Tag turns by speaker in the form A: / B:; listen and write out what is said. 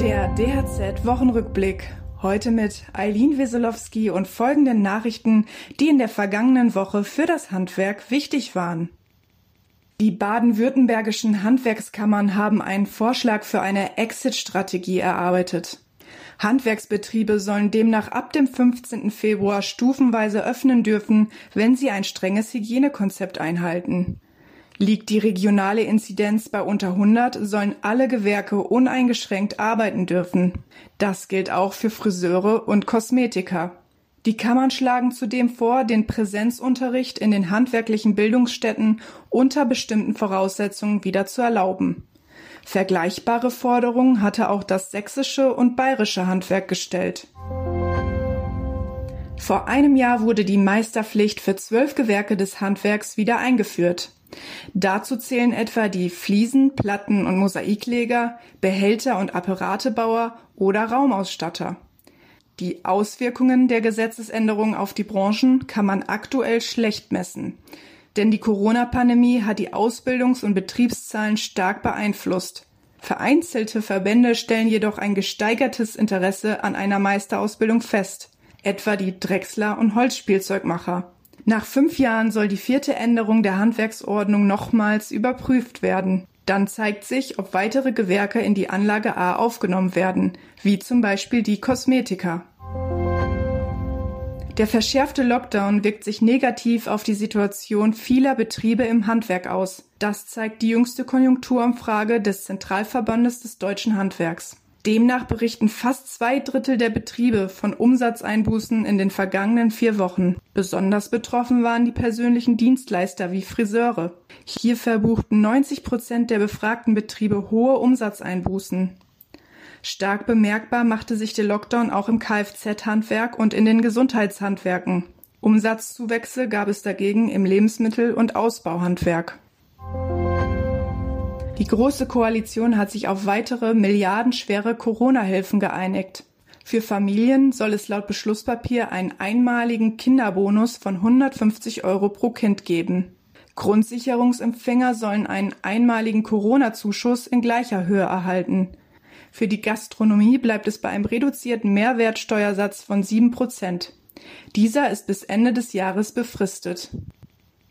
A: DHZ Wochenrückblick. Heute mit Eileen Weselowski und folgenden Nachrichten, die in der vergangenen Woche für das Handwerk wichtig waren. Die baden-württembergischen Handwerkskammern haben einen Vorschlag für eine Exit-Strategie erarbeitet. Handwerksbetriebe sollen demnach ab dem 15. Februar stufenweise öffnen dürfen, wenn sie ein strenges Hygienekonzept einhalten. Liegt die regionale Inzidenz bei unter 100, sollen alle Gewerke uneingeschränkt arbeiten dürfen. Das gilt auch für Friseure und Kosmetiker. Die Kammern schlagen zudem vor, den Präsenzunterricht in den handwerklichen Bildungsstätten unter bestimmten Voraussetzungen wieder zu erlauben. Vergleichbare Forderungen hatte auch das sächsische und bayerische Handwerk gestellt. Vor einem Jahr wurde die Meisterpflicht für zwölf Gewerke des Handwerks wieder eingeführt. Dazu zählen etwa die Fliesen, Platten- und Mosaikleger, Behälter- und Apparatebauer oder Raumausstatter. Die Auswirkungen der Gesetzesänderung auf die Branchen kann man aktuell schlecht messen. Denn die Corona-Pandemie hat die Ausbildungs- und Betriebszahlen stark beeinflusst. Vereinzelte Verbände stellen jedoch ein gesteigertes Interesse an einer Meisterausbildung fest, etwa die Drechsler und Holzspielzeugmacher. Nach fünf Jahren soll die vierte Änderung der Handwerksordnung nochmals überprüft werden. Dann zeigt sich, ob weitere Gewerke in die Anlage A aufgenommen werden, wie zum Beispiel die Kosmetiker. Der verschärfte Lockdown wirkt sich negativ auf die Situation vieler Betriebe im Handwerk aus. Das zeigt die jüngste Konjunkturumfrage des Zentralverbandes des deutschen Handwerks. Demnach berichten fast zwei Drittel der Betriebe von Umsatzeinbußen in den vergangenen vier Wochen. Besonders betroffen waren die persönlichen Dienstleister wie Friseure. Hier verbuchten 90 Prozent der befragten Betriebe hohe Umsatzeinbußen. Stark bemerkbar machte sich der Lockdown auch im Kfz-Handwerk und in den Gesundheitshandwerken. Umsatzzuwächse gab es dagegen im Lebensmittel- und Ausbauhandwerk. Die Große Koalition hat sich auf weitere milliardenschwere Corona-Hilfen geeinigt. Für Familien soll es laut Beschlusspapier einen einmaligen Kinderbonus von 150 Euro pro Kind geben. Grundsicherungsempfänger sollen einen einmaligen Corona-Zuschuss in gleicher Höhe erhalten. Für die Gastronomie bleibt es bei einem reduzierten Mehrwertsteuersatz von 7 Prozent. Dieser ist bis Ende des Jahres befristet.